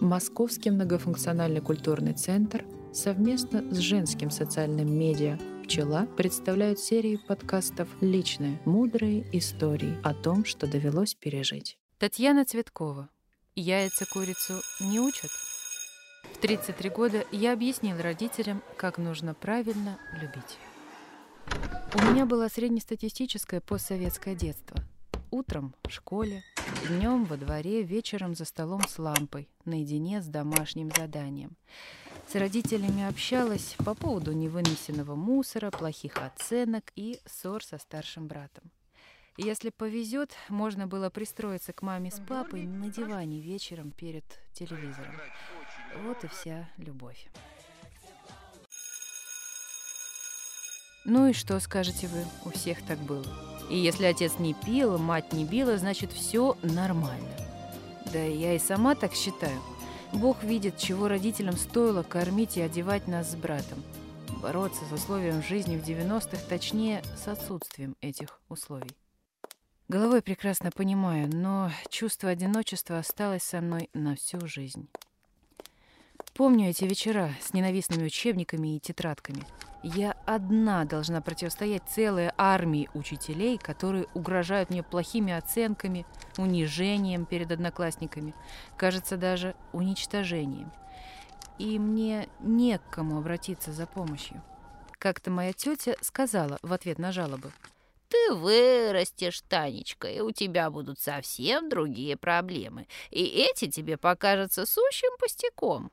Московский многофункциональный культурный центр совместно с женским социальным медиа «Пчела» представляют серию подкастов «Личные, мудрые истории» о том, что довелось пережить. Татьяна Цветкова. Яйца курицу не учат? В 33 года я объяснил родителям, как нужно правильно любить. У меня было среднестатистическое постсоветское детство. Утром в школе, днем во дворе, вечером за столом с лампой, наедине с домашним заданием. С родителями общалась по поводу невынесенного мусора, плохих оценок и ссор со старшим братом. Если повезет, можно было пристроиться к маме с папой на диване вечером перед телевизором. Вот и вся любовь. Ну и что скажете вы? У всех так было. И если отец не пил, мать не била, значит все нормально. Да я и сама так считаю. Бог видит, чего родителям стоило кормить и одевать нас с братом. Бороться с условием жизни в 90-х, точнее, с отсутствием этих условий. Головой прекрасно понимаю, но чувство одиночества осталось со мной на всю жизнь. Помню эти вечера с ненавистными учебниками и тетрадками. Я одна должна противостоять целой армии учителей, которые угрожают мне плохими оценками, унижением перед одноклассниками, кажется, даже уничтожением. И мне не к кому обратиться за помощью. Как-то моя тетя сказала в ответ на жалобы. «Ты вырастешь, Танечка, и у тебя будут совсем другие проблемы, и эти тебе покажутся сущим пустяком».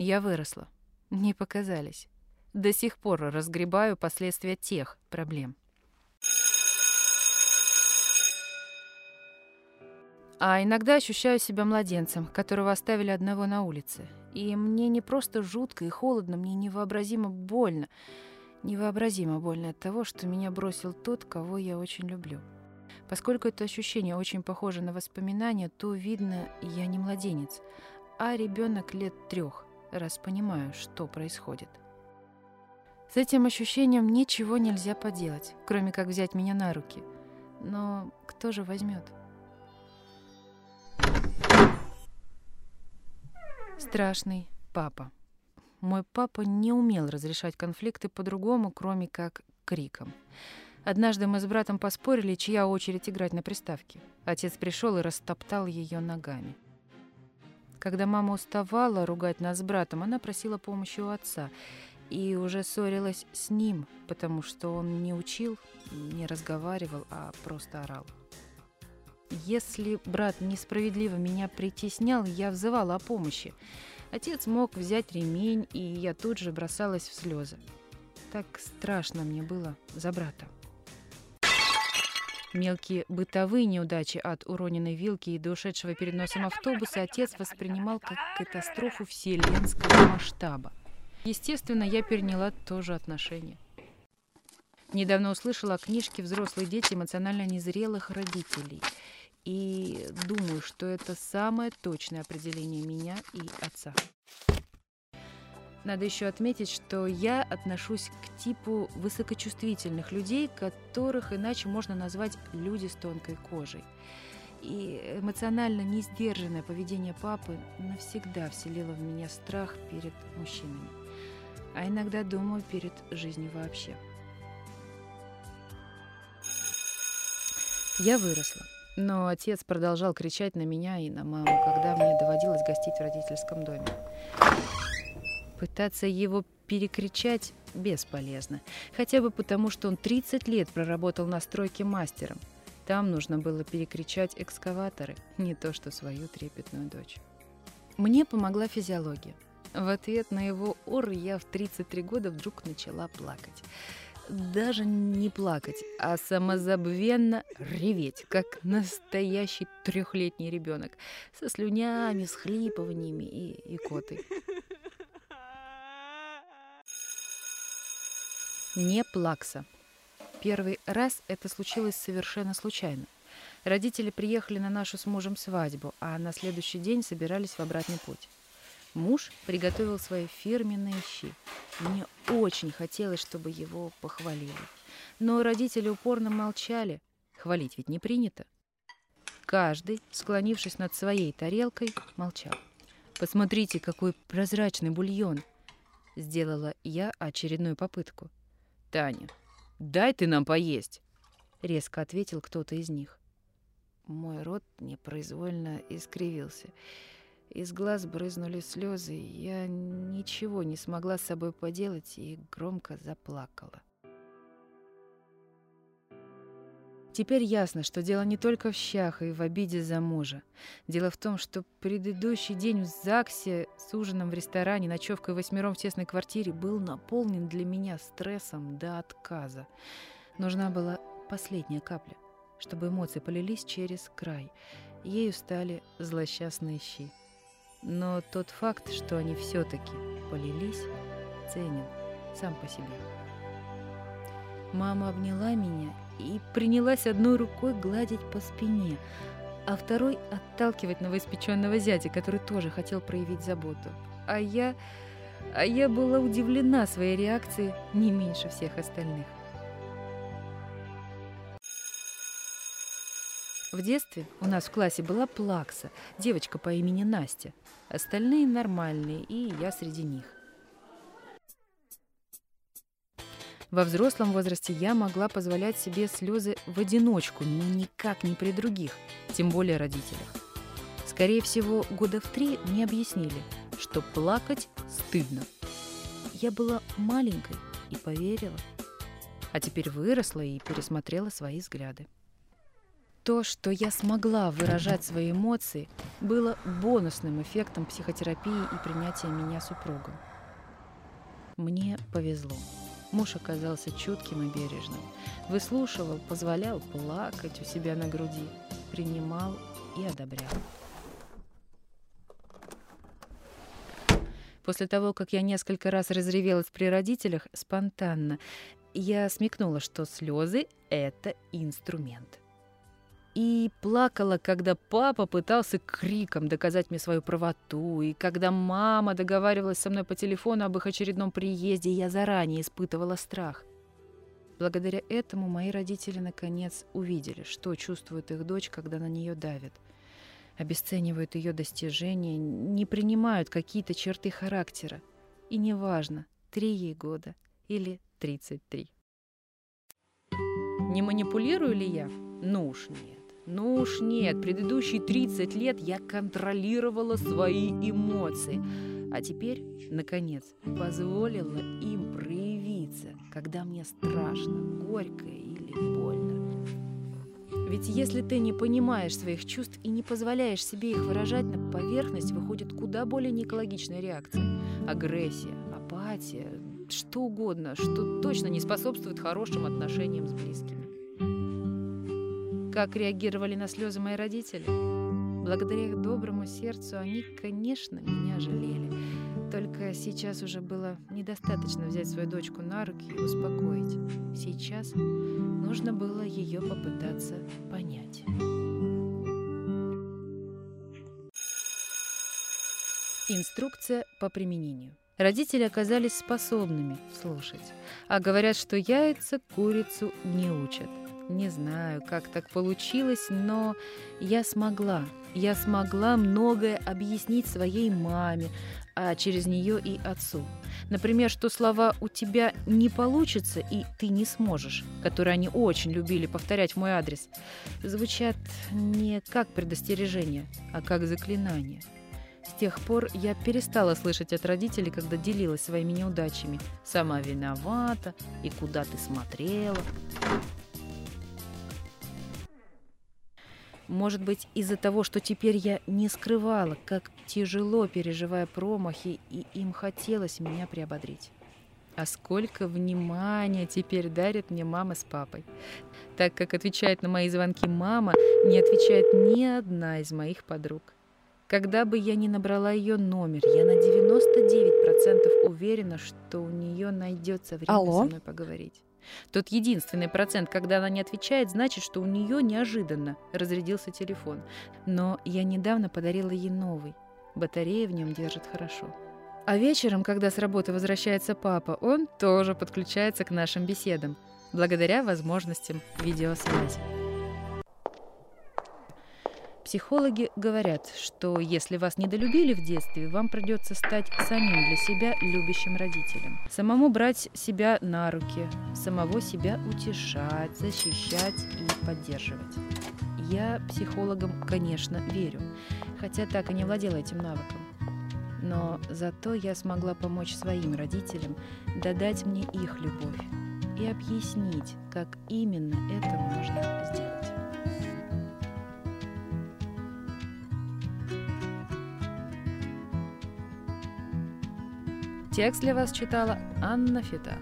Я выросла. Не показались. До сих пор разгребаю последствия тех проблем. А иногда ощущаю себя младенцем, которого оставили одного на улице. И мне не просто жутко и холодно, мне невообразимо больно. Невообразимо больно от того, что меня бросил тот, кого я очень люблю. Поскольку это ощущение очень похоже на воспоминания, то видно, я не младенец, а ребенок лет трех раз понимаю, что происходит. С этим ощущением ничего нельзя поделать, кроме как взять меня на руки. Но кто же возьмет? Страшный папа. Мой папа не умел разрешать конфликты по-другому, кроме как криком. Однажды мы с братом поспорили, чья очередь играть на приставке. Отец пришел и растоптал ее ногами. Когда мама уставала ругать нас с братом, она просила помощи у отца и уже ссорилась с ним, потому что он не учил, не разговаривал, а просто орал. Если брат несправедливо меня притеснял, я взывала о помощи. Отец мог взять ремень, и я тут же бросалась в слезы. Так страшно мне было за брата. Мелкие бытовые неудачи от уроненной вилки и до ушедшего перед носом автобуса отец воспринимал как катастрофу вселенского масштаба. Естественно, я переняла тоже отношение. Недавно услышала о книжке «Взрослые дети эмоционально незрелых родителей». И думаю, что это самое точное определение меня и отца. Надо еще отметить, что я отношусь к типу высокочувствительных людей, которых иначе можно назвать люди с тонкой кожей. И эмоционально несдержанное поведение папы навсегда вселило в меня страх перед мужчинами. А иногда думаю перед жизнью вообще. Я выросла. Но отец продолжал кричать на меня и на маму, когда мне доводилось гостить в родительском доме. Пытаться его перекричать бесполезно. Хотя бы потому, что он 30 лет проработал на стройке мастером. Там нужно было перекричать экскаваторы, не то что свою трепетную дочь. Мне помогла физиология. В ответ на его ор я в 33 года вдруг начала плакать. Даже не плакать, а самозабвенно реветь, как настоящий трехлетний ребенок, со слюнями, с хлипываниями и икотой. Не плакса. Первый раз это случилось совершенно случайно. Родители приехали на нашу с мужем свадьбу, а на следующий день собирались в обратный путь. Муж приготовил свои фирменные щи. Мне очень хотелось, чтобы его похвалили. Но родители упорно молчали. Хвалить ведь не принято. Каждый, склонившись над своей тарелкой, молчал. Посмотрите, какой прозрачный бульон!» Сделала я очередную попытку. «Таня, дай ты нам поесть!» Резко ответил кто-то из них. Мой рот непроизвольно искривился. Из глаз брызнули слезы, я ничего не смогла с собой поделать и громко заплакала. Теперь ясно, что дело не только в щах и в обиде за мужа. Дело в том, что предыдущий день в ЗАГСе с ужином в ресторане, ночевкой восьмером в тесной квартире был наполнен для меня стрессом до отказа. Нужна была последняя капля, чтобы эмоции полились через край. Ею стали злосчастные щи. Но тот факт, что они все-таки полились, ценен сам по себе. Мама обняла меня и принялась одной рукой гладить по спине, а второй отталкивать новоиспеченного зятя, который тоже хотел проявить заботу. А я... А я была удивлена своей реакцией не меньше всех остальных. В детстве у нас в классе была Плакса, девочка по имени Настя. Остальные нормальные, и я среди них. Во взрослом возрасте я могла позволять себе слезы в одиночку, но никак не при других, тем более родителях. Скорее всего, года в три мне объяснили, что плакать стыдно. Я была маленькой и поверила. А теперь выросла и пересмотрела свои взгляды. То, что я смогла выражать свои эмоции, было бонусным эффектом психотерапии и принятия меня супругом. Мне повезло. Муж оказался чутким и бережным. Выслушивал, позволял плакать у себя на груди, принимал и одобрял. После того, как я несколько раз разревелась при родителях спонтанно, я смекнула, что слезы — это инструмент и плакала, когда папа пытался криком доказать мне свою правоту, и когда мама договаривалась со мной по телефону об их очередном приезде, я заранее испытывала страх. Благодаря этому мои родители наконец увидели, что чувствует их дочь, когда на нее давят. Обесценивают ее достижения, не принимают какие-то черты характера. И неважно, три ей года или тридцать три. Не манипулирую ли я? Ну уж нет. Ну уж нет, предыдущие 30 лет я контролировала свои эмоции. А теперь, наконец, позволила им проявиться, когда мне страшно, горько или больно. Ведь если ты не понимаешь своих чувств и не позволяешь себе их выражать, на поверхность выходит куда более неэкологичная реакция. Агрессия, апатия, что угодно, что точно не способствует хорошим отношениям с близкими. Как реагировали на слезы мои родители? Благодаря их доброму сердцу они, конечно, меня жалели. Только сейчас уже было недостаточно взять свою дочку на руки и успокоить. Сейчас нужно было ее попытаться понять. Инструкция по применению. Родители оказались способными слушать, а говорят, что яйца курицу не учат. Не знаю, как так получилось, но я смогла. Я смогла многое объяснить своей маме, а через нее и отцу. Например, что слова «у тебя не получится» и «ты не сможешь», которые они очень любили повторять в мой адрес, звучат не как предостережение, а как заклинание. С тех пор я перестала слышать от родителей, когда делилась своими неудачами. «Сама виновата» и «куда ты смотрела». Может быть, из-за того, что теперь я не скрывала, как тяжело переживая промахи, и им хотелось меня приободрить. А сколько внимания теперь дарят мне мама с папой. Так как отвечает на мои звонки мама, не отвечает ни одна из моих подруг. Когда бы я ни набрала ее номер, я на 99% уверена, что у нее найдется время Алло? со мной поговорить. Тот единственный процент, когда она не отвечает, значит, что у нее неожиданно разрядился телефон. Но я недавно подарила ей новый. Батарея в нем держит хорошо. А вечером, когда с работы возвращается папа, он тоже подключается к нашим беседам, благодаря возможностям видеосвязи. Психологи говорят, что если вас недолюбили в детстве, вам придется стать самим для себя любящим родителем. Самому брать себя на руки, самого себя утешать, защищать и поддерживать. Я психологам, конечно, верю, хотя так и не владела этим навыком. Но зато я смогла помочь своим родителям додать мне их любовь и объяснить, как именно это можно сделать. Текст для вас читала Анна Фита.